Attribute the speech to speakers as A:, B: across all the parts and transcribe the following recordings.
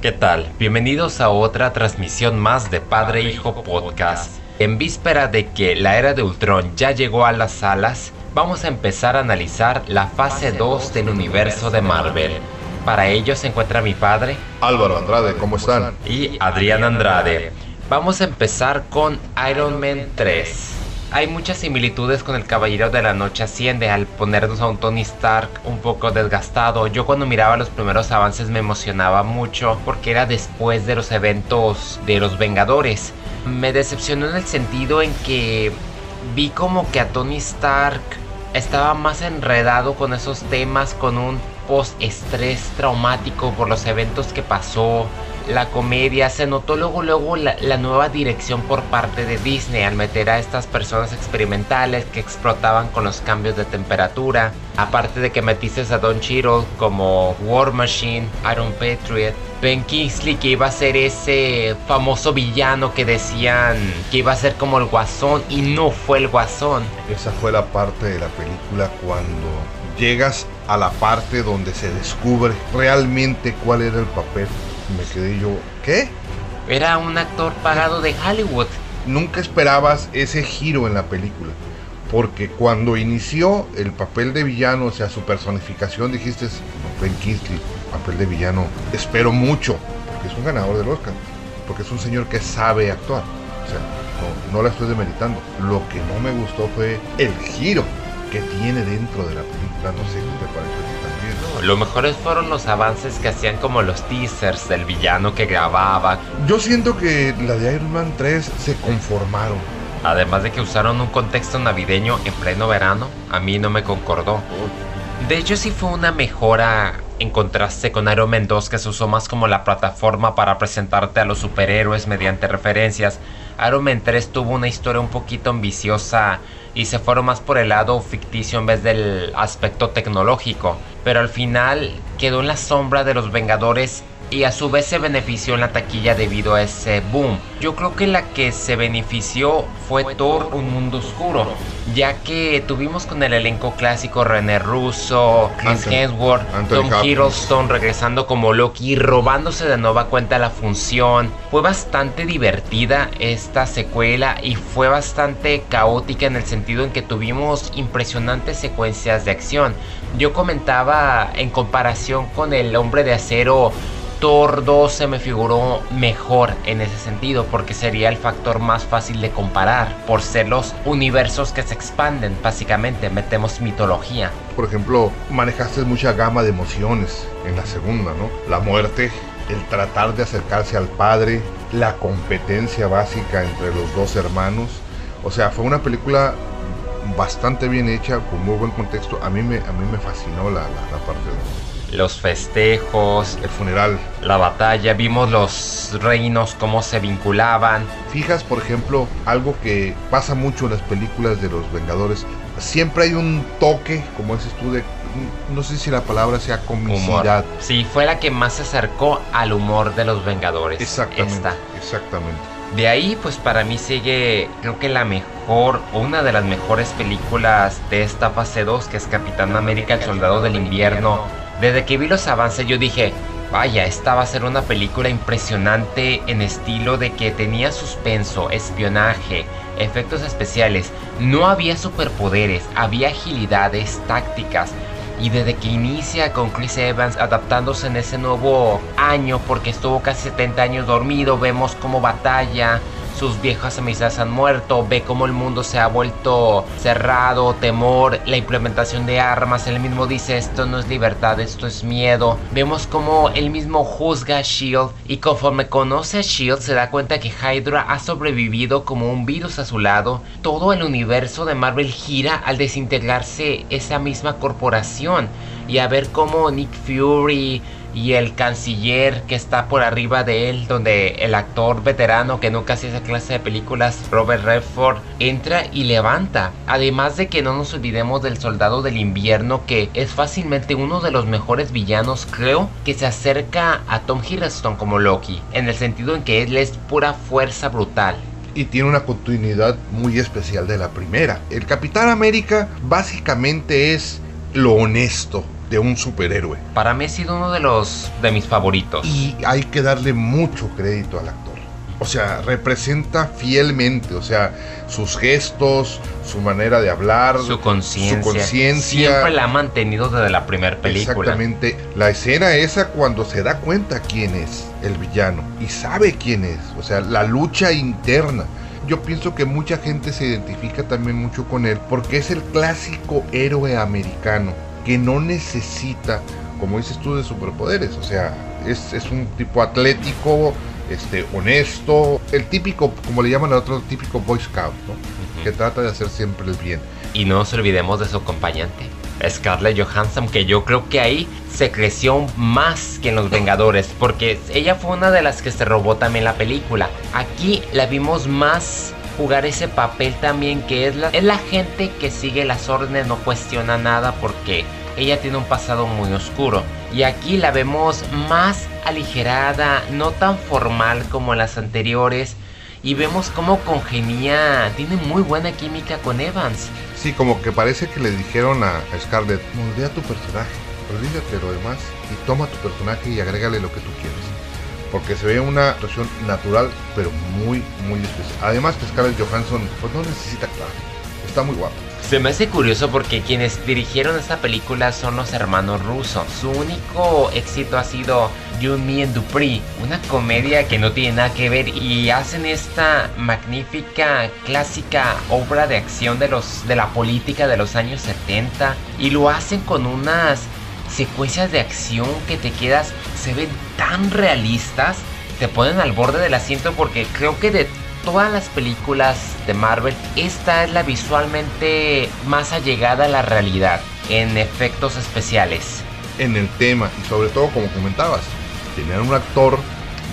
A: ¿Qué tal? Bienvenidos a otra transmisión más de Padre Hijo Podcast. En víspera de que la era de Ultron ya llegó a las salas, vamos a empezar a analizar la fase 2 del universo de Marvel. Para ello se encuentra mi padre
B: Álvaro Andrade, ¿cómo están?
A: y Adrián Andrade. Vamos a empezar con Iron Man 3. Hay muchas similitudes con el Caballero de la Noche Asciende al ponernos a un Tony Stark un poco desgastado. Yo cuando miraba los primeros avances me emocionaba mucho porque era después de los eventos de los Vengadores. Me decepcionó en el sentido en que vi como que a Tony Stark estaba más enredado con esos temas, con un post-estrés traumático por los eventos que pasó, la comedia, se notó luego luego la, nueva dirección por parte de Disney al meter a estas personas experimentales que explotaban con los cambios de temperatura, aparte de que metiste a Don Cheadle como War Machine, Iron Patriot, Ben Kingsley que iba a ser ese famoso villano que decían que iba a ser como el guasón y no fue el guasón.
B: Esa fue la parte de la película cuando llegas a la parte donde se descubre realmente cuál era el papel. Me quedé yo, ¿qué?
A: Era un actor pagado de Hollywood.
B: Nunca esperabas ese giro en la película. Porque cuando inició el papel de villano, o sea, su personificación, dijiste, no, Ben Kingsley, papel de villano, espero mucho, porque es un ganador del Oscar, porque es un señor que sabe actuar. O sea, no, no la estoy demeritando. Lo que no me gustó fue el giro que tiene dentro de la película. No sé qué te pareció.
A: Lo mejores fueron los avances que hacían como los teasers del villano que grababa.
B: Yo siento que la de Iron Man 3 se conformaron.
A: Además de que usaron un contexto navideño en pleno verano, a mí no me concordó. De hecho sí fue una mejora en contraste con Iron Man 2 que se usó más como la plataforma para presentarte a los superhéroes mediante referencias. Iron Man 3 tuvo una historia un poquito ambiciosa y se fueron más por el lado ficticio en vez del aspecto tecnológico. Pero al final quedó en la sombra de los Vengadores y a su vez se benefició en la taquilla debido a ese boom. Yo creo que la que se benefició fue Thor Un Mundo Oscuro, ya que tuvimos con el elenco clásico René Russo, Chris
B: Anthony-
A: Hemsworth,
B: Anthony
A: Tom. Hiddleston regresando como Loki y robándose de nueva cuenta la función. Fue bastante divertida esta secuela y fue bastante caótica en el sentido en que tuvimos impresionantes secuencias de acción. Yo comentaba en comparación con el hombre de acero Thor 2 se me figuró mejor en ese sentido porque sería el factor más fácil de comparar por ser los universos que se expanden básicamente metemos mitología
B: Por ejemplo, manejaste mucha gama de emociones en la segunda, ¿no? La muerte, el tratar de acercarse al padre, la competencia básica entre los dos hermanos. O sea, fue una película bastante bien hecha, con muy buen contexto. A mí me, a mí me fascinó la, la- la parte de
A: los festejos
B: el funeral.
A: la batalla vimos los reinos cómo se vinculaban
B: Fijas, por ejemplo, algo que pasa mucho en las películas de los Vengadores. Siempre hay un toque, como dices tú, de... No sé si la palabra sea
A: humor
B: comicidad.
A: sí fue la que más se acercó al humor de los vengadores
B: Exactamente.
A: esta
B: Exactamente.
A: De ahí, pues para mí sigue, creo que la mejor, o una de las mejores películas de esta fase 2, que es Capitán América, el Soldado del Invierno. Desde que vi los avances yo dije, vaya, esta va a ser una película impresionante en estilo de que tenía suspenso, espionaje, efectos especiales. No había superpoderes, había agilidades, tácticas. Y desde que inicia con Chris Evans adaptándose en ese nuevo año, porque estuvo casi 70 años dormido, vemos cómo batalla, sus viejas amistades han muerto, ve cómo el mundo se ha vuelto cerrado, temor, la implementación de armas, él mismo dice esto no es libertad, esto es miedo. Vemos cómo él mismo juzga a Shield y conforme conoce a Shield se da cuenta que Hydra ha sobrevivido como un virus a su lado. Todo el universo de Marvel gira al desintegrarse esa misma corporación y a ver cómo Nick Fury y el canciller que está por arriba de él, donde el actor veterano que nunca hacía esa clase de películas, Robert Redford, entra y levanta. Además de que no nos olvidemos del soldado del invierno, que es fácilmente uno de los mejores villanos, creo, que se acerca a Tom Hiddleston como Loki, en el sentido en que él es pura fuerza brutal.
B: y tiene una continuidad muy especial de la primera. El Capitán América básicamente es lo honesto, de un superhéroe.
A: Para mí ha sido uno de los de mis favoritos.
B: Y hay que darle mucho crédito al actor. O sea, representa fielmente, o sea, sus gestos, su manera de hablar, su conciencia.
A: Siempre la ha mantenido desde la primera película.
B: Exactamente. La escena esa cuando se da cuenta quién es el villano y sabe quién es. O sea, la lucha interna. Yo pienso que mucha gente se identifica también mucho con él porque es el clásico héroe americano que no necesita, como dices tú, de superpoderes. O sea, es, es un tipo atlético, este, honesto, el típico, como le llaman a otro, típico Boy Scout, ¿no? que trata de hacer siempre el bien.
A: Y no nos olvidemos de su acompañante, Scarlett Johansson, que yo creo que ahí se creció más que en Los Vengadores, porque ella fue una de las que se robó también la película. Aquí la vimos más jugar ese papel también, que es la, es la gente que sigue las órdenes, no cuestiona nada porque ella tiene un pasado muy oscuro. Y aquí la vemos más aligerada, no tan formal como las anteriores. Y vemos cómo congenia, tiene muy buena química con Evans.
B: Sí, como que parece que le dijeron a Scarlett, moldea tu personaje, olvídate lo demás y toma tu personaje y agrégale lo que tú quieres. Porque se ve una actuación natural, pero muy, muy especial. Además que Scarlett Johansson, pues no necesita clave, está muy guapo.
A: Se me hace curioso porque quienes dirigieron esta película son los hermanos rusos. Su único éxito ha sido You, Me and Dupree, una comedia que no tiene nada que ver y hacen esta magnífica, clásica obra de acción de, los, de la política de los años 70 y lo hacen con unas secuencias de acción que te quedas, se ven tan realistas, te ponen al borde del asiento porque creo que de todas las películas de Marvel, esta es la visualmente más allegada a la realidad en efectos especiales.
B: En el tema y sobre todo como comentabas, tener un actor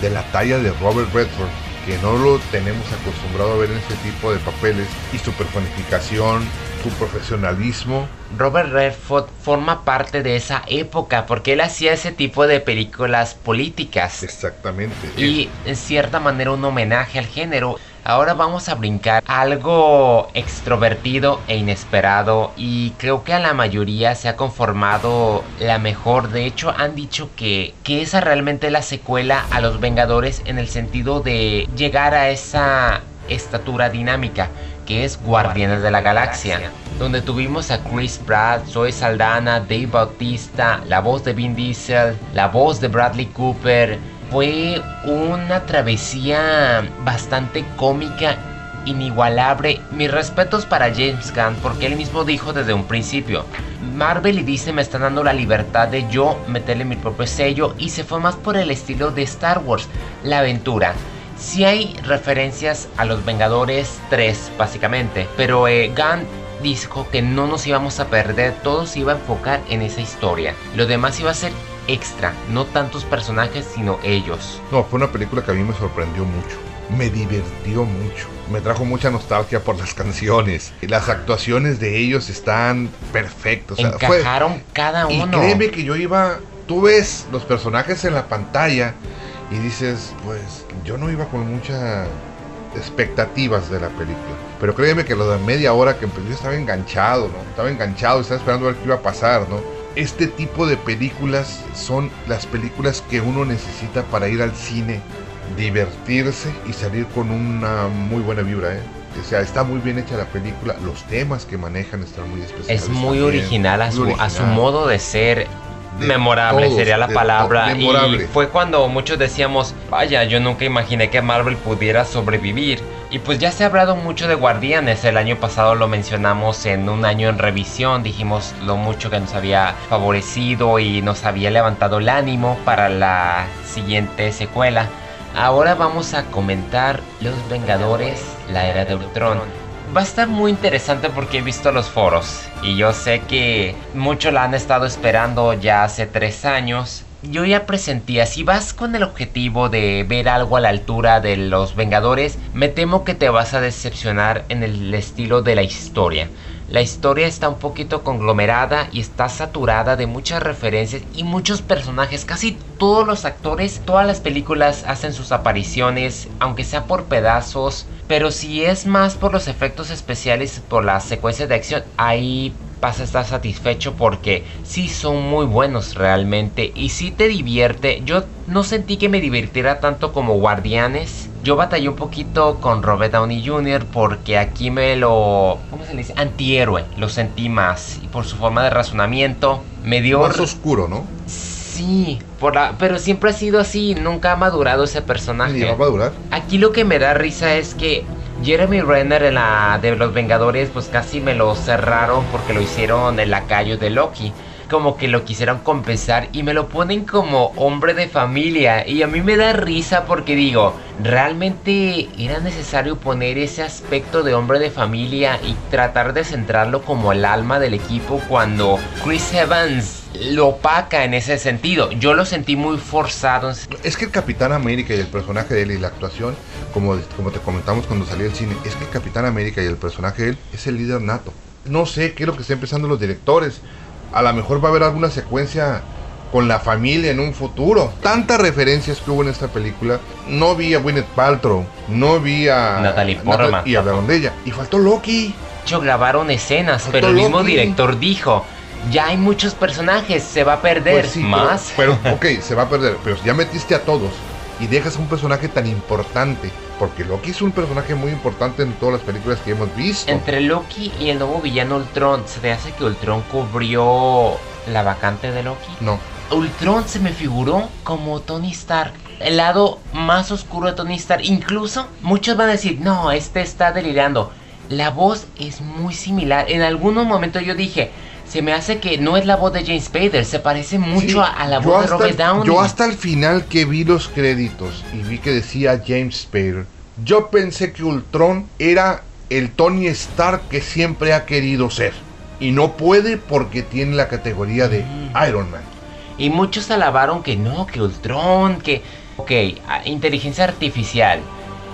B: de la talla de Robert Redford que no lo tenemos acostumbrado a ver en este tipo de papeles y su personificación, su profesionalismo.
A: Robert Redford forma parte de esa época porque él hacía ese tipo de películas políticas.
B: Exactamente.
A: Y en cierta manera un homenaje al género. Ahora vamos a brincar algo extrovertido e inesperado y creo que a la mayoría se ha conformado la mejor. De hecho han dicho que, que esa realmente es la secuela a los Vengadores en el sentido de llegar a esa estatura dinámica que es Guardianes de la Galaxia, donde tuvimos a Chris Pratt, Zoe Saldana, Dave Bautista, la voz de Vin Diesel, la voz de Bradley Cooper. Fue una travesía bastante cómica, inigualable. Mis respetos para James Gunn porque él mismo dijo desde un principio, Marvel y dice me están dando la libertad de yo meterle mi propio sello y se fue más por el estilo de Star Wars, la aventura. Si hay referencias a los Vengadores 3, básicamente. Pero eh, Gunn dijo que no nos íbamos a perder, todo se iba a enfocar en esa historia. Lo demás iba a ser extra, no tantos personajes, sino ellos.
B: No, fue una película que a mí me sorprendió mucho. Me divirtió mucho. Me trajo mucha nostalgia por las canciones. Las actuaciones de ellos están perfectas.
A: Encajaron cada uno.
B: Y créeme que yo iba. Tú ves los personajes en la pantalla y dices, pues yo no iba con muchas expectativas de la película. Pero créeme que lo de media hora que empezó estaba enganchado, ¿no? Estaba enganchado, estaba esperando a ver qué iba a pasar, ¿no? Este tipo de películas son las películas que uno necesita para ir al cine, divertirse y salir con una muy buena vibra, ¿eh? O sea, está muy bien hecha la película, los temas que manejan están muy especiales.
A: Es muy original, a, su, a su modo de ser memorable sería la palabra. Y fue cuando muchos decíamos, vaya, yo nunca imaginé que Marvel pudiera sobrevivir. Y pues ya se ha hablado mucho de Guardianes, el año pasado lo mencionamos en un año en revisión, dijimos lo mucho que nos había favorecido y nos había levantado el ánimo para la siguiente secuela. Ahora vamos a comentar Los Vengadores, la era de Ultron va a estar muy interesante porque he visto los foros y yo sé que muchos la han estado esperando ya hace tres años. Yo ya presentía, si vas con el objetivo de ver algo a la altura de los Vengadores, me temo que te vas a decepcionar en el estilo de la historia. La historia está un poquito conglomerada y está saturada de muchas referencias y muchos personajes. Casi todos los actores, todas las películas hacen sus apariciones, aunque sea por pedazos. Pero si es más por los efectos especiales, por las secuencias de acción, hay vas a estar satisfecho porque sí son muy buenos realmente y sí te divierte. Yo no sentí que me divirtiera tanto como Guardianes. Yo batallé un poquito con Robert Downey Jr. porque aquí me lo... ¿Cómo se le dice? Antihéroe. Lo sentí más. Y por su forma de razonamiento me dio...
B: Más oscuro, ¿no?
A: Sí, por la... pero siempre ha sido así. Nunca ha madurado ese personaje.
B: ¿Y va a madurar?
A: Aquí lo que me da risa es que Jeremy Renner en la de los Vengadores pues casi me lo cerraron porque lo hicieron el lacayo de Loki. Como que lo quisieron compensar y me lo ponen como hombre de familia. Y a mí me da risa porque digo, realmente era necesario poner ese aspecto de hombre de familia y tratar de centrarlo como el alma del equipo cuando Chris Evans lo opaca en ese sentido. Yo lo sentí muy forzado.
B: Es que el Capitán América y el personaje de él y la actuación, como, como te comentamos cuando salí del cine, es que el Capitán América y el personaje de él es el líder nato. No sé qué es lo que están empezando los directores. A lo mejor va a haber alguna secuencia con la familia en un futuro. Tantas referencias que hubo en esta película. No vi a Gwyneth Paltrow, no vi a
A: Natalie Portman.
B: y hablaron de ella. Y faltó Loki.
A: De hecho, grabaron escenas,
B: Faltó
A: pero el mismo
B: Loki.
A: director dijo, ya hay muchos personajes, se va a perder
B: Pues sí,
A: más.
B: Pero, pero, ok, se va a perder. Pero si ya metiste a todos y dejas a un personaje tan importante, porque Loki es un personaje muy importante en todas las películas que hemos visto.
A: Entre Loki y el nuevo villano Ultron, ¿se te hace que Ultron cubrió la vacante de Loki?
B: No,
A: Ultron se me figuró como Tony Stark. El lado más oscuro de Tony Stark. Incluso muchos van a decir, no, este está delirando. La voz es muy similar. En algunos momentos yo dije, se me hace que no es la voz de James Spader. Se parece mucho
B: Sí,
A: a, a la voz de Robert Downey.
B: Yo hasta el final que vi los créditos y vi que decía James Spader, yo pensé que Ultron era el Tony Stark que siempre ha querido ser. Y no puede porque tiene la categoría de
A: Mm.
B: Iron Man.
A: Y muchos alabaron que no, que Ultron, que... Ok, inteligencia artificial.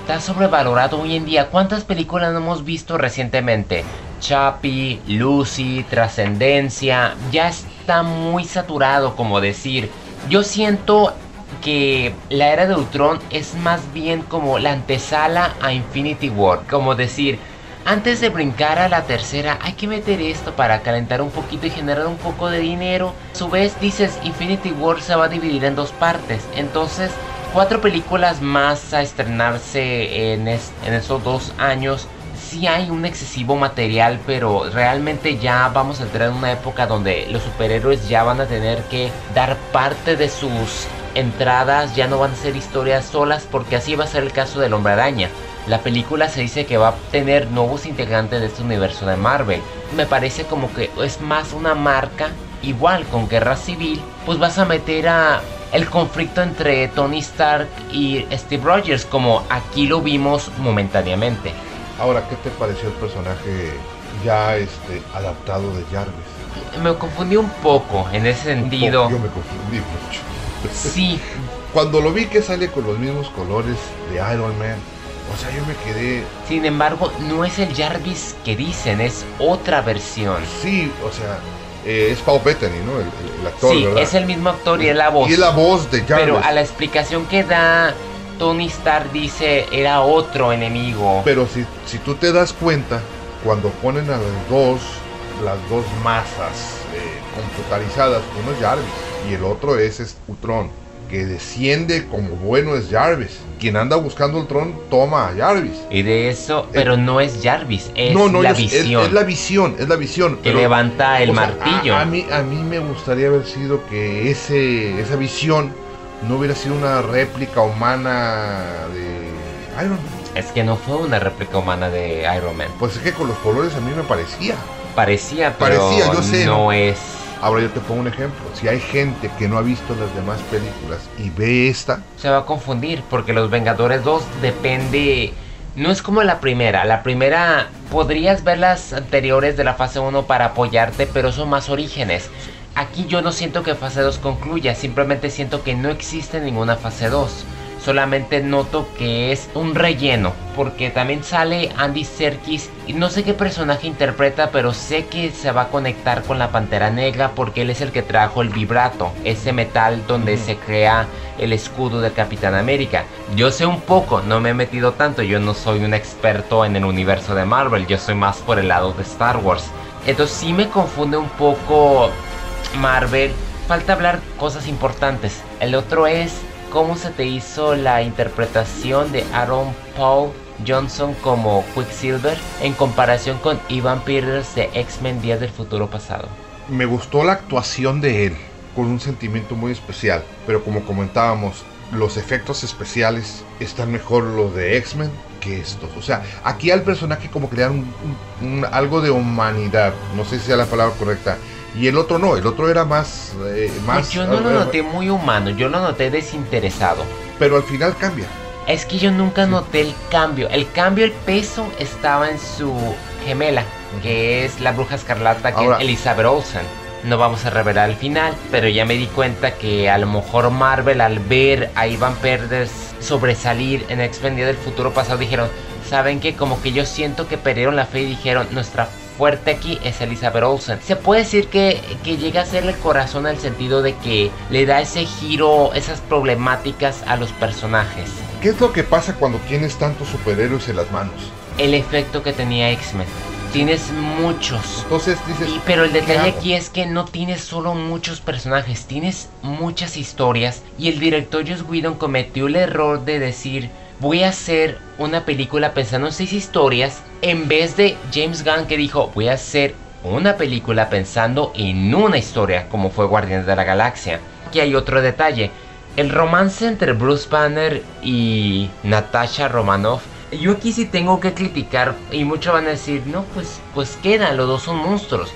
A: Está sobrevalorado hoy en día. ¿Cuántas películas no hemos visto recientemente? Chappie, Lucy, Trascendencia. Ya está muy saturado, como decir. Yo siento que la era de Ultron es más bien como la antesala a Infinity War. Como decir, antes de brincar a la tercera, hay que meter esto para calentar un poquito y generar un poco de dinero. A su vez, dices, Infinity War se va a dividir en dos partes. Entonces, cuatro películas más a estrenarse en, en esos dos años. Sí hay un excesivo material, pero realmente ya vamos a entrar en una época donde los superhéroes ya van a tener que dar parte de sus entradas, ya no van a ser historias solas, porque así va a ser el caso del Hombre Araña. La película se dice que va a tener nuevos integrantes de este universo de Marvel. Me parece como que es más una marca, igual con Guerra Civil, pues vas a meter a el conflicto entre Tony Stark y Steve Rogers, como aquí lo vimos momentáneamente.
B: Ahora, ¿qué te pareció el personaje ya este, adaptado de Jarvis?
A: Me confundí un poco en ese sentido.
B: poco, Yo me confundí mucho.
A: Sí,
B: Cuando lo vi que sale con los mismos colores de Iron Man, o sea, yo me quedé,
A: sin embargo, no es el Jarvis que dicen, es otra versión.
B: sí, o sea, eh, es Paul Bettany, ¿no? El, el- el actor,
A: Sí,
B: ¿verdad?
A: es el mismo actor y es la voz.
B: Y es la voz de Jarvis.
A: Pero a la explicación que da Tony Stark dice era otro enemigo.
B: Pero si, si tú te das cuenta, cuando ponen a las dos, las dos masas eh, computarizadas, uno es Jarvis y el otro es, es Ultron, que desciende como bueno es Jarvis. Quien anda buscando Ultron toma a Jarvis.
A: Y de eso, pero no es Jarvis, es
B: no, no,
A: la
B: es-
A: visión
B: Es, la visión, es la visión.
A: que
B: pero,
A: levanta el
B: sea,
A: martillo.
B: A, a mí, a mí me gustaría haber sido que ese, esa visión no hubiera sido una réplica humana de Iron Man.
A: Es que no fue una réplica humana de Iron Man.
B: Pues es que con los colores a mí me parecía.
A: Parecía, pero
B: Parecía, yo sé,
A: no
B: ¿no?
A: es.
B: Ahora yo te pongo un ejemplo. Si hay gente que no ha visto las demás películas y ve esta,
A: Se va a confundir porque los Vengadores 2 depende. No es como la primera. La primera podrías ver las anteriores de la fase 1 para apoyarte, pero son más orígenes. Aquí yo no siento que fase 2 concluya, simplemente siento que no existe ninguna fase 2. solamente noto que es un relleno, porque también sale Andy Serkis y no sé qué personaje interpreta, pero sé que se va a conectar con la Pantera Negra porque él es el que trajo el vibrato, ese metal donde se crea el escudo del Capitán América. Yo sé un poco, no me he metido tanto, yo no soy un experto en el universo de Marvel, yo soy más por el lado de Star Wars. Entonces sí me confunde un poco Marvel. Falta hablar cosas importantes. El otro es cómo se te hizo la interpretación de Aaron Paul Johnson como Quicksilver en comparación con Ivan Peters de X-Men Días del Futuro Pasado.
B: Me gustó la actuación de él, con un sentimiento muy especial, pero como comentábamos, los efectos especiales están mejor los de X-Men que estos. O sea, aquí al personaje como crear un, algo de humanidad, no sé si sea la palabra correcta, y el otro no, el otro era más... Eh, más
A: yo no lo noté muy humano, yo lo noté desinteresado.
B: Pero al final cambia.
A: Es que yo nunca noté el cambio. El cambio, el peso estaba en su gemela, que es la bruja escarlata, que es Elizabeth Olsen. No vamos a revelar el final, pero ya me di cuenta que a lo mejor Marvel al ver a Ivan Perders sobresalir en X-Men del futuro pasado dijeron, ¿saben que Como que yo siento que perdieron la fe y dijeron, nuestra fuerte aquí es Elizabeth Olsen. Se puede decir que, que llega a ser el corazón al sentido de que le da ese giro, esas problemáticas a los personajes.
B: ¿Qué es lo que pasa cuando tienes tantos superhéroes en las manos?
A: El efecto que tenía X-Men. Tienes muchos.
B: Entonces dices.
A: pero el detalle aquí es que no tienes solo muchos personajes, tienes muchas historias. Y el director Joss Whedon cometió el error de decir: Voy a hacer una película pensando en seis historias en vez de James Gunn que dijo, voy a hacer una película pensando en una historia como fue Guardianes de la Galaxia. Aquí hay otro detalle. El romance entre Bruce Banner y Natasha Romanoff. Yo aquí sí tengo que criticar y muchos van a decir, no, pues, pues queda, los dos son monstruos.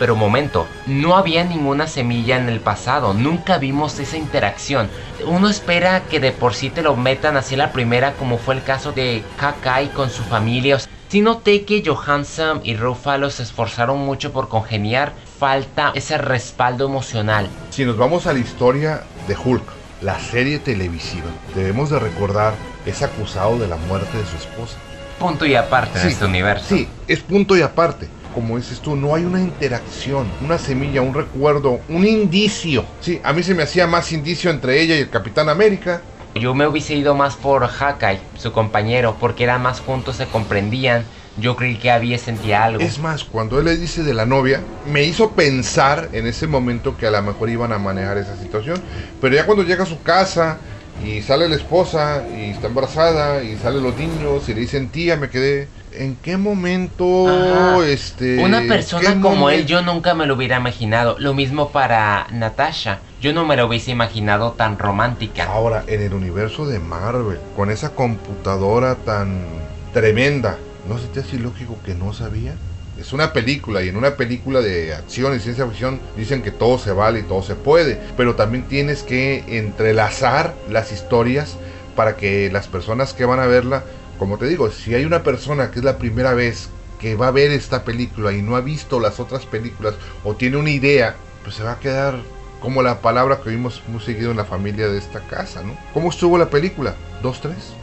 A: Pero momento, no había ninguna semilla en el pasado, nunca vimos esa interacción. Uno espera que de por sí te lo metan así la primera, como fue el caso de Kakai con su familia. Si noté que Johansson y Ruffalo se esforzaron mucho por congeniar, falta ese respaldo emocional.
B: Si nos vamos a la historia de Hulk, la serie televisiva, debemos de recordar es acusado de la muerte de su esposa.
A: Punto y aparte en este universo.
B: Sí, es punto y aparte como dices tú, no hay una interacción, una semilla, un recuerdo, un indicio. Sí, a mí se me hacía más indicio entre ella y el Capitán América.
A: Yo me hubiese ido más por Hawkeye, su compañero, porque eran más juntos, se comprendían. Yo creí que había sentía algo.
B: Es más, cuando él le dice de la novia, me hizo pensar en ese momento que a lo mejor iban a manejar esa situación. Pero ya cuando llega a su casa y sale la esposa y está embarazada y salen los niños y le dicen tía, me quedé ¿En qué momento este
A: una persona como él yo nunca me lo hubiera imaginado? Lo mismo para Natasha. Yo no me lo hubiese imaginado tan romántica.
B: Ahora, en el universo de Marvel, con esa computadora tan tremenda, ¿no se te hace lógico que no sabía? Es una película y en una película de acción y ciencia ficción dicen que todo se vale y todo se puede, pero también tienes que entrelazar las historias para que las personas que van a verla como te digo, si hay una persona que es la primera vez que va a ver esta película y no ha visto las otras películas o tiene una idea, pues se va a quedar como la palabra que vimos muy seguido en la familia de esta casa, ¿no? ¿Cómo estuvo la película? ¿Dos, tres?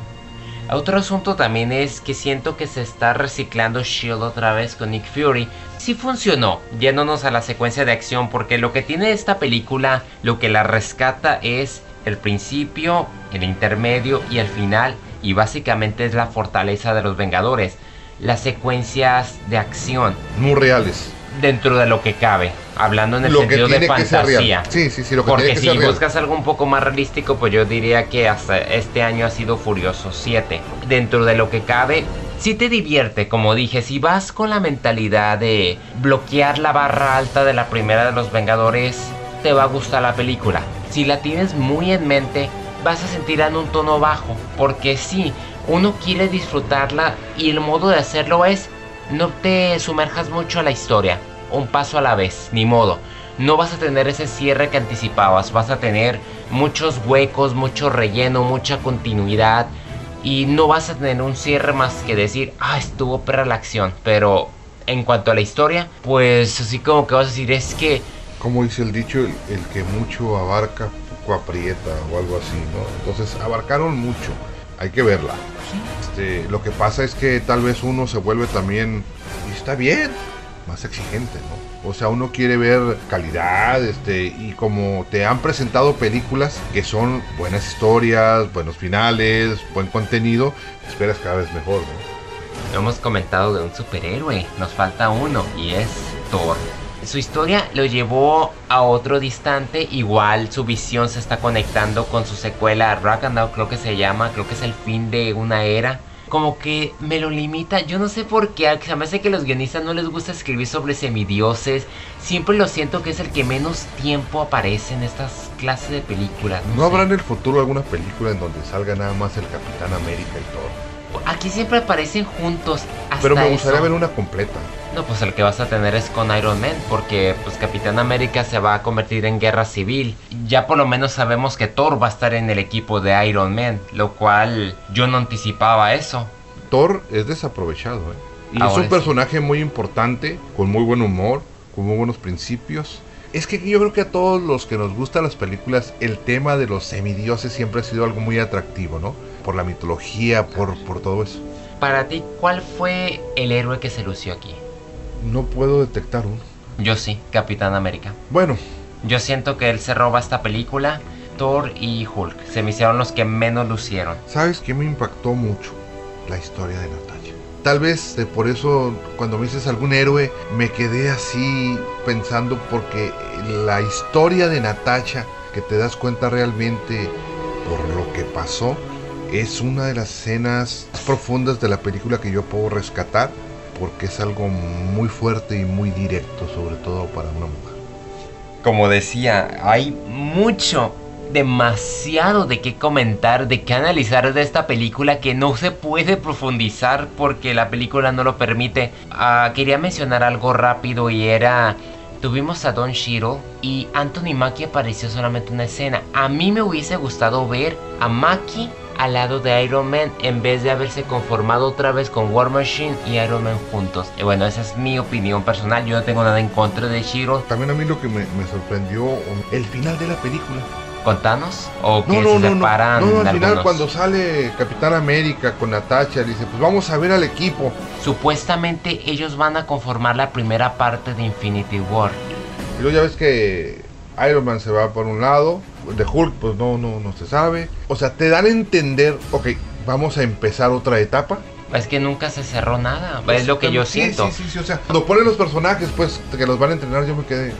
A: Otro asunto también es que siento que se está reciclando Shield otra vez con Nick Fury. Sí funcionó, yéndonos a la secuencia de acción, porque lo que tiene esta película, lo que la rescata es el principio, el intermedio y el final y básicamente es la fortaleza de los Vengadores. Las secuencias de acción.
B: Muy reales.
A: Dentro de lo que cabe, hablando en el sentido de fantasía.
B: Sí, sí, sí, lo
A: que Porque si buscas algo un poco más realístico, pues yo diría que hasta este año ha sido Furioso 7. Dentro de lo que cabe, si te divierte, como dije, si vas con la mentalidad de bloquear la barra alta de la primera de los Vengadores, te va a gustar la película. Si la tienes muy en mente, vas a sentir en un tono bajo, porque si uno quiere disfrutarla y el modo de hacerlo es no te sumerjas mucho a la historia, un paso a la vez, ni modo. No vas a tener ese cierre que anticipabas, vas a tener muchos huecos, mucho relleno, mucha continuidad y no vas a tener un cierre más que decir, ah, estuvo perra la acción, pero en cuanto a la historia, pues así como que vas a decir, es que...
B: Como dice el dicho, el, el que mucho abarca, Paco aprieta o algo así, ¿no? Entonces abarcaron mucho, hay que verla. Este, lo que pasa es que tal vez uno se vuelve también, y está bien, más exigente, ¿no? O sea, uno quiere ver calidad, este, y como te han presentado películas que son buenas historias, buenos finales, buen contenido, esperas cada vez mejor, ¿no?
A: Hemos comentado de un superhéroe, nos falta uno y es Thor. Su historia lo llevó a otro distante, igual su visión se está conectando con su secuela Ragnarok, creo que se llama, creo que es el fin de una era como que me lo limita. Yo no sé por qué. Se me hace que los guionistas no les gusta escribir sobre semidioses. Siempre lo siento que es el que menos tiempo aparece en estas clases de películas.
B: ¿No, habrá en el futuro alguna película en donde salga nada más el Capitán América y todo?
A: Aquí siempre aparecen juntos.
B: Pero me gustaría ver una completa.
A: No, pues el que vas a tener es con Iron Man, porque pues Capitán América se va a convertir en guerra civil. Ya por lo menos sabemos que Thor va a estar en el equipo de Iron Man, lo cual yo no anticipaba eso.
B: Thor es desaprovechado, ¿eh? Y es un personaje muy importante, con muy buen humor, con muy buenos principios. Es que yo creo que a todos los que nos gustan las películas, el tema de los semidioses siempre ha sido algo muy atractivo, ¿no? Por la mitología, por, por todo eso.
A: Para ti, ¿cuál fue el héroe que se lució aquí?
B: No puedo detectar uno.
A: Yo sí, Capitán América.
B: Bueno.
A: Yo siento que él se roba esta película. Thor y Hulk se me hicieron los que menos lucieron.
B: ¿Sabes qué me impactó mucho? La historia de Natalia. Tal vez por eso cuando me dices algún héroe me quedé así pensando porque la historia de Natacha que te das cuenta realmente por lo que pasó es una de las escenas profundas de la película que yo puedo rescatar porque es algo muy fuerte y muy directo, sobre todo para una mujer.
A: Como decía, hay mucho, demasiado de qué comentar, de qué analizar de esta película que no se puede profundizar porque la película no lo permite. Ah, quería mencionar algo rápido y era... Tuvimos a Don Shiro y Anthony Mackie apareció solamente una escena. A mí me hubiese gustado ver a Mackie al lado de Iron Man en vez de haberse conformado otra vez con War Machine y Iron Man juntos. Y bueno, esa es mi opinión personal. Yo no tengo nada en contra de Shiro.
B: También a mí lo que me, sorprendió, el final de la película.
A: ¿Con Thanos? ¿O que se separan?
B: No, no, al final cuando sale Capitán América con Natasha, dice, pues vamos a ver al equipo.
A: Supuestamente ellos van a conformar la primera parte de Infinity War.
B: Y luego ya ves que Iron Man se va por un lado, de Hulk pues no, no, no se sabe. O sea, te dan a entender, ok, vamos a empezar otra etapa.
A: Es que nunca se cerró nada, es lo que yo siento.
B: Sí, sí, sí, o sea, cuando ponen los personajes, pues, que los van a entrenar, yo me quedé...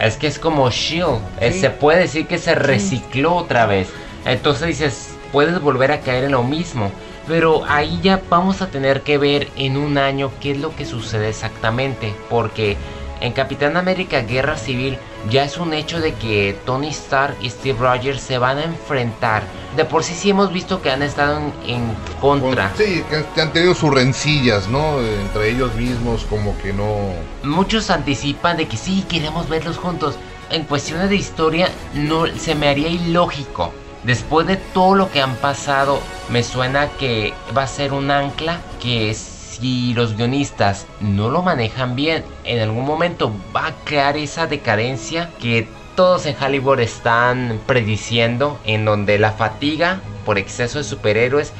A: Es que es como Shield, eh, se puede decir que se recicló otra vez. Entonces dices, puedes volver a caer en lo mismo. Pero ahí ya vamos a tener que ver en un año qué es lo que sucede exactamente. Porque en Capitán América Guerra Civil ya es un hecho de que Tony Stark y Steve Rogers se van a enfrentar. De por sí sí hemos visto que han estado en, contra.
B: Sí, que han tenido sus rencillas, ¿no? Entre ellos mismos, como que no...
A: Muchos anticipan de que sí, queremos verlos juntos. En cuestiones de historia, no se me haría ilógico. Después de todo lo que han pasado, me suena que va a ser un ancla que es si los guionistas no lo manejan bien, en algún momento va a crear esa decadencia que todos en Hollywood están prediciendo, en donde la fatiga por exceso de superhéroes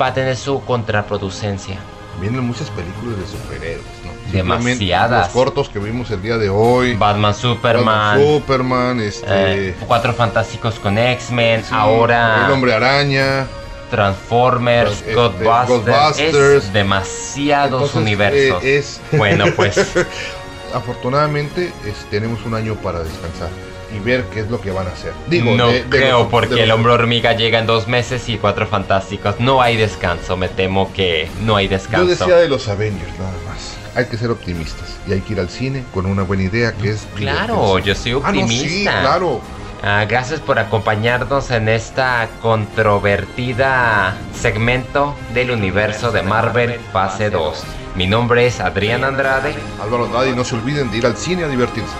A: va a tener su contraproducencia.
B: Vienen muchas películas de superhéroes, ¿no?
A: Demasiadas.
B: Los cortos que vimos el día de hoy.
A: Batman, Superman.
B: Superman, este...
A: Eh, Cuatro Fantásticos con X-Men. ahora...
B: El Hombre Araña.
A: Transformers, este, Ghostbusters, demasiados universos.
B: Eh, es...
A: Bueno, pues.
B: Afortunadamente tenemos un año para descansar y ver qué es lo que van a hacer.
A: Digo, no creo, porque el hombre hormiga llega en dos meses y cuatro fantásticos. No hay descanso, me temo que no hay descanso.
B: Yo decía de los Avengers nada más. Hay que ser optimistas y hay que ir al cine con una buena idea que es.
A: Claro, yo soy optimista.
B: Ah, sí, claro.
A: Ah, gracias por acompañarnos en esta controvertida segmento del universo de Marvel fase 2. Mi nombre es Adrián Andrade.
B: Álvaro Andrade y no se olviden de ir al cine a divertirse.